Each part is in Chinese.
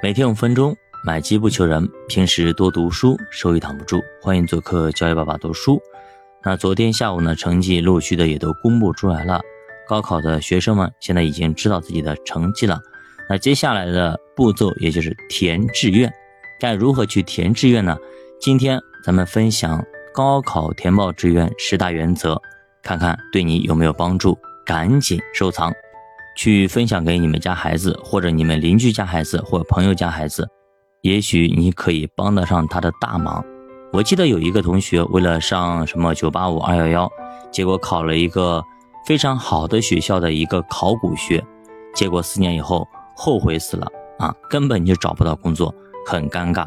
每天五分钟，买机不求人。平时多读书，收益挡不住。欢迎做客教育爸爸读书。那昨天下午呢，成绩陆续的也都公布出来了。高考的学生们现在已经知道自己的成绩了。那接下来的步骤也就是填志愿。该如何去填志愿呢？今天咱们分享高考填报志愿十大原则，看看对你有没有帮助。赶紧收藏。去分享给你们家孩子，或者你们邻居家孩子，或者朋友家孩子，也许你可以帮得上他的大忙。我记得有一个同学为了上什么九八五二幺幺，结果考了一个非常好的学校的一个考古学，结果四年以后后悔死了啊，根本就找不到工作，很尴尬。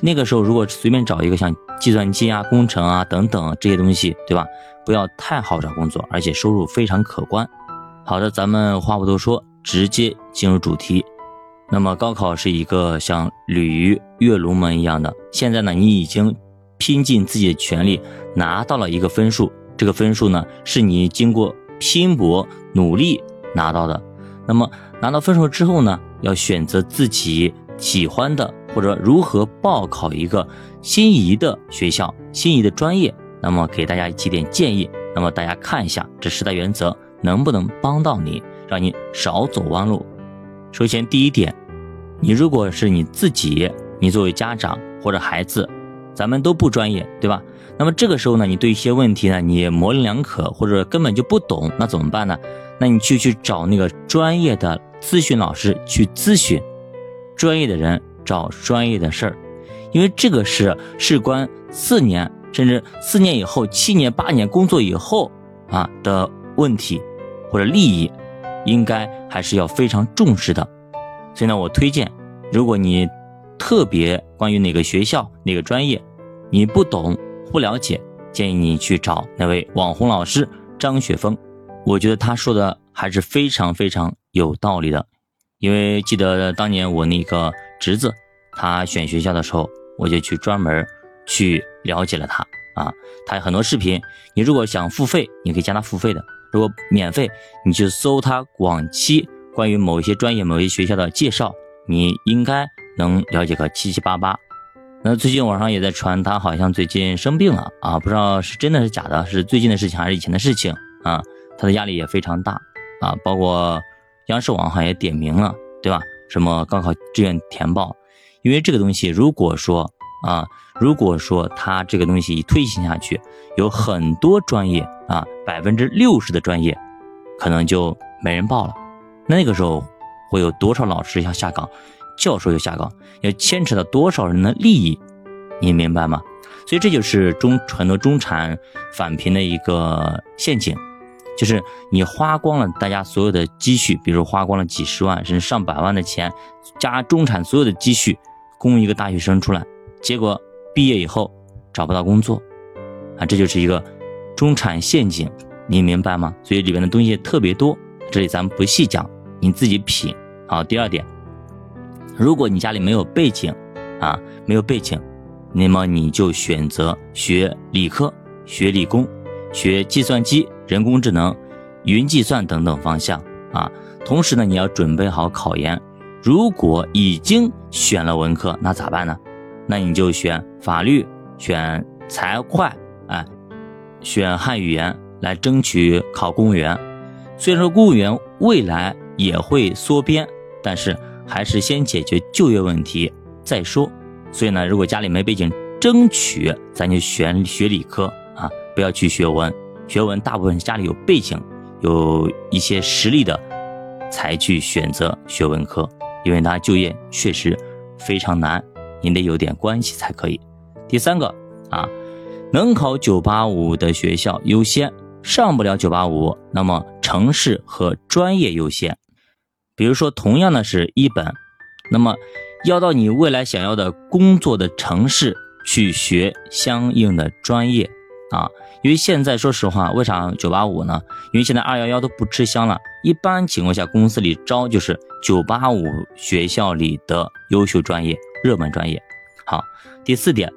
那个时候如果随便找一个像计算机啊、工程啊等等这些东西，对吧？不要太好找工作，而且收入非常可观。好的，咱们话不多说，直接进入主题。那么高考是一个像鲤鱼跃龙门一样的，现在呢，你已经拼尽自己的全力拿到了一个分数，这个分数呢是你经过拼搏努力拿到的。那么拿到分数之后呢，要选择自己喜欢的或者如何报考一个心仪的学校、心仪的专业。那么给大家几点建议，那么大家看一下这十大原则。能不能帮到你，让你少走弯路？首先，第一点，你如果是你自己，你作为家长或者孩子，咱们都不专业，对吧？那么这个时候呢，你对一些问题呢，你模棱两可，或者根本就不懂，那怎么办呢？那你就去找那个专业的咨询老师去咨询，专业的人找专业的事儿，因为这个是事关四年，甚至四年以后、七年、八年工作以后啊的问题。或者利益，应该还是要非常重视的。所以呢，我推荐，如果你特别关于哪个学校、哪个专业，你不懂、不了解，建议你去找那位网红老师张雪峰。我觉得他说的还是非常非常有道理的。因为记得当年我那个侄子，他选学校的时候，我就去专门去了解了他啊。他有很多视频，你如果想付费，你可以加他付费的。如果免费，你去搜他往期关于某一些专业、某一些学校的介绍，你应该能了解个七七八八。那最近网上也在传，他好像最近生病了啊，不知道是真的是假的，是最近的事情还是以前的事情啊？他的压力也非常大啊，包括央视网好像也点名了，对吧？什么高考志愿填报，因为这个东西，如果说啊。如果说他这个东西一推行下去，有很多专业啊，百分之六十的专业可能就没人报了。那个时候会有多少老师要下岗，教授要下岗，要牵扯到多少人的利益，你明白吗？所以这就是中很多中产返贫的一个陷阱，就是你花光了大家所有的积蓄，比如花光了几十万甚至上百万的钱，加中产所有的积蓄供一个大学生出来，结果。毕业以后找不到工作，啊，这就是一个中产陷阱，你明白吗？所以里面的东西特别多，这里咱们不细讲，你自己品。好，第二点，如果你家里没有背景，啊，没有背景，那么你就选择学理科、学理工、学计算机、人工智能、云计算等等方向啊。同时呢，你要准备好考研。如果已经选了文科，那咋办呢？那你就选法律、选财会，哎，选汉语言来争取考公务员。虽然说公务员未来也会缩编，但是还是先解决就业问题再说。所以呢，如果家里没背景，争取咱就选学理科啊，不要去学文。学文大部分家里有背景、有一些实力的才去选择学文科，因为他就业确实非常难。你得有点关系才可以。第三个啊，能考九八五的学校优先，上不了九八五，那么城市和专业优先。比如说，同样的是一本，那么要到你未来想要的工作的城市去学相应的专业啊。因为现在说实话，为啥九八五呢？因为现在二幺幺都不吃香了，一般情况下公司里招就是九八五学校里的优秀专业。热门专业，好，第四点，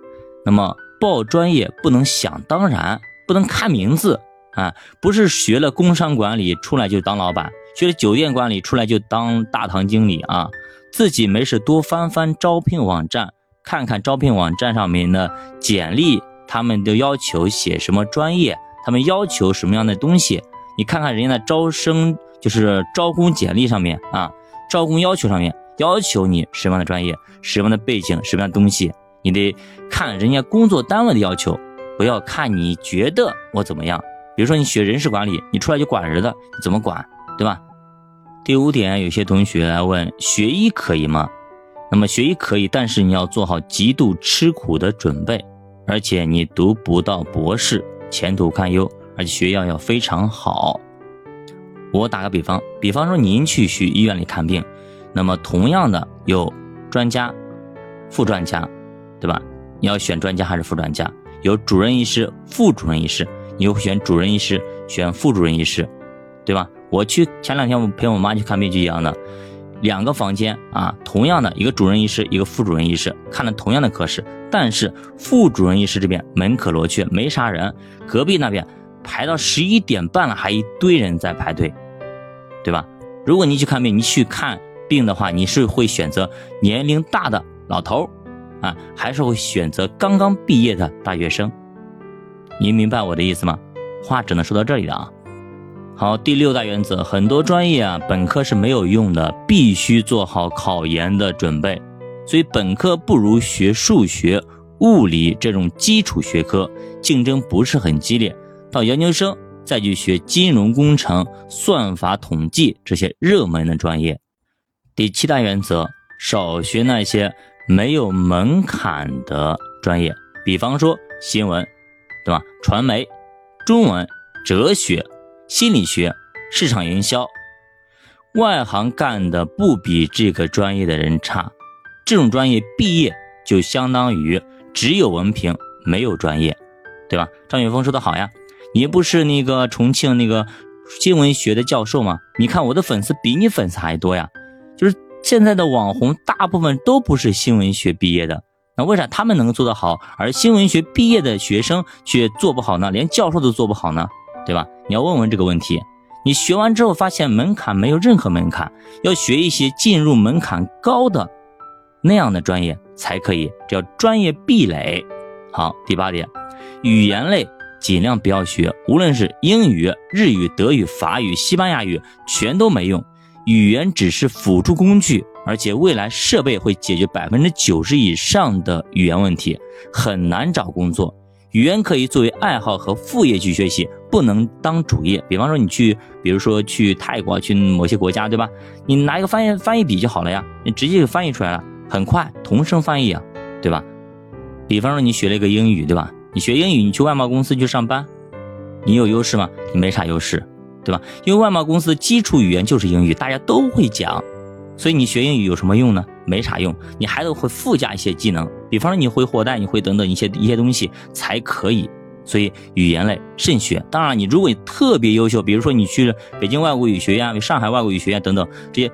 那么报专业不能想当然，不能看名字啊，不是学了工商管理出来就当老板，学了酒店管理出来就当大堂经理啊，自己没事多翻翻招聘网站，看看招聘网站上面的简历，他们都要求写什么专业，他们要求什么样的东西，你看看人家的招生就是招工简历上面啊，招工要求上面要求你什么样的专业，什么样的背景，什么样的东西，你得看人家工作单位的要求，不要看你觉得我怎么样。比如说你学人事管理，你出来就管人的，你怎么管，对吧？第五点，有些同学来问学医可以吗？那么学医可以，但是你要做好极度吃苦的准备，而且你读不到博士，前途堪忧，而且学校要非常好。我打个比方，比方说您去去医院里看病，那么同样的有专家、副专家，对吧？你要选专家还是副专家？有主任医师、副主任医师。你会选主任医师，选副主任医师，对吧？我去前两天我陪我妈去看病就一样的，两个房间啊，同样的一个主任医师，一个副主任医师，看了同样的科室，但是副主任医师这边门可罗雀，没啥人，隔壁那边排到十一点半了，还一堆人在排队，对吧？如果你去看病，你去看病的话，你是会选择年龄大的老头啊，还是会选择刚刚毕业的大学生？您明白我的意思吗？话只能说到这里了啊。好，第六大原则，很多专业啊，本科是没有用的，必须做好考研的准备。所以本科不如学数学、物理这种基础学科，竞争不是很激烈。到研究生再去学金融工程、算法统计这些热门的专业。第七大原则，少学那些没有门槛的专业，比方说新闻。对吧？传媒、中文、哲学、心理学、市场营销，外行干的不比这个专业的人差。这种专业毕业就相当于只有文凭没有专业，对吧？张雪峰说的好呀，你不是那个重庆那个新闻学的教授吗？你看我的粉丝比你粉丝还多呀。就是现在的网红大部分都不是新闻学毕业的。那为啥他们能做得好，而新闻学毕业的学生却做不好呢？连教授都做不好呢？对吧？你要问问这个问题。你学完之后发现门槛没有任何门槛，要学一些进入门槛高的那样的专业才可以，叫专业壁垒。好，第八点，语言类尽量不要学，无论是英语、日语、德语、法语、西班牙语，全都没用。语言只是辅助工具。而且未来设备会解决百分之九十以上的语言问题，很难找工作。语言可以作为爱好和副业去学习，不能当主业。比方说你去，比如说去泰国，去某些国家，对吧？你拿一个翻译翻译笔就好了呀，你直接就翻译出来了，很快，同声翻译啊，对吧？比方说你学了一个英语，对吧？你学英语，你去外贸公司去上班，你有优势吗？你没啥优势，对吧？因为外贸公司基础语言就是英语，大家都会讲。所以你学英语有什么用呢？没啥用，你还得会附加一些技能，比方说你会货代，你会等等一些一些东西才可以。所以语言类慎学。当然，你如果你特别优秀，比如说你去北京外国语学院、上海外国语学院等等这些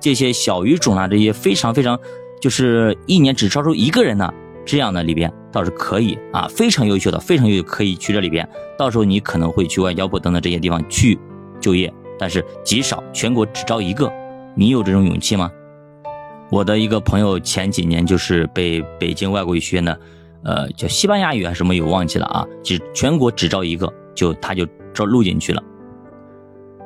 这些小语种啊，这些非常非常就是一年只招收一个人的这样的里边倒是可以啊，非常优秀的，非常优秀可以去这里边。到时候你可能会去外交部等等这些地方去就业，但是极少，全国只招一个。你有这种勇气吗？我的一个朋友前几年就是被北京外国语学院的，呃，叫西班牙语还是什么语忘记了啊？只全国只招一个，就他就招录进去了。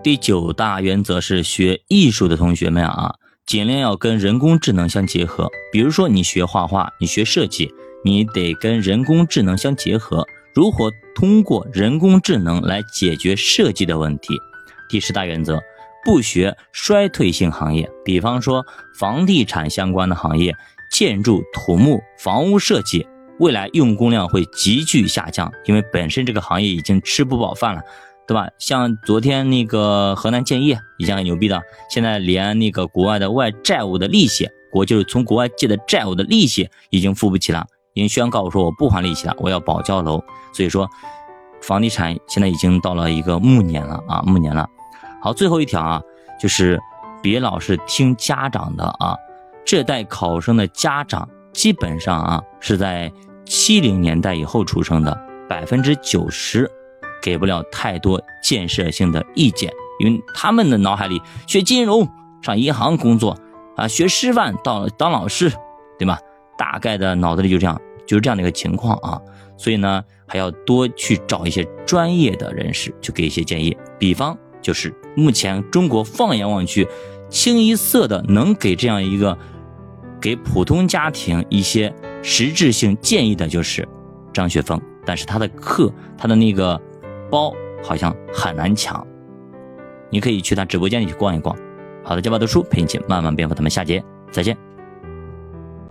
第九大原则是学艺术的同学们啊，尽量要跟人工智能相结合。比如说你学画画，你学设计，你得跟人工智能相结合，如何通过人工智能来解决设计的问题？第十大原则。不学衰退性行业，比方说房地产相关的行业、建筑、土木、房屋设计，未来用工量会急剧下降，因为本身这个行业已经吃不饱饭了，对吧？像昨天那个河南建业已经很牛逼的，现在连那个国外的外债务的利息，国就是从国外借的债务的利息已经付不起了，已经宣告说我不还利息了，我要保交楼。所以说，房地产现在已经到了一个暮年了啊，暮年了。好，最后一条啊，就是别老是听家长的啊。这代考生的家长基本上啊是在七零年代以后出生的，百分之九十给不了太多建设性的意见，因为他们的脑海里学金融、上银行工作，啊，学师范到当老师，对吧？大概的脑子里就这样，就是这样的一个情况啊。所以呢，还要多去找一些专业的人士去给一些建议。比方就是目前中国放眼望去，清一色的能给这样一个给普通家庭一些实质性建议的，就是张雪峰。但是他的课，他的那个包好像很难抢。你可以去他直播间里去逛一逛。好的，教爸读书陪你一起慢慢变富，咱们下节再见。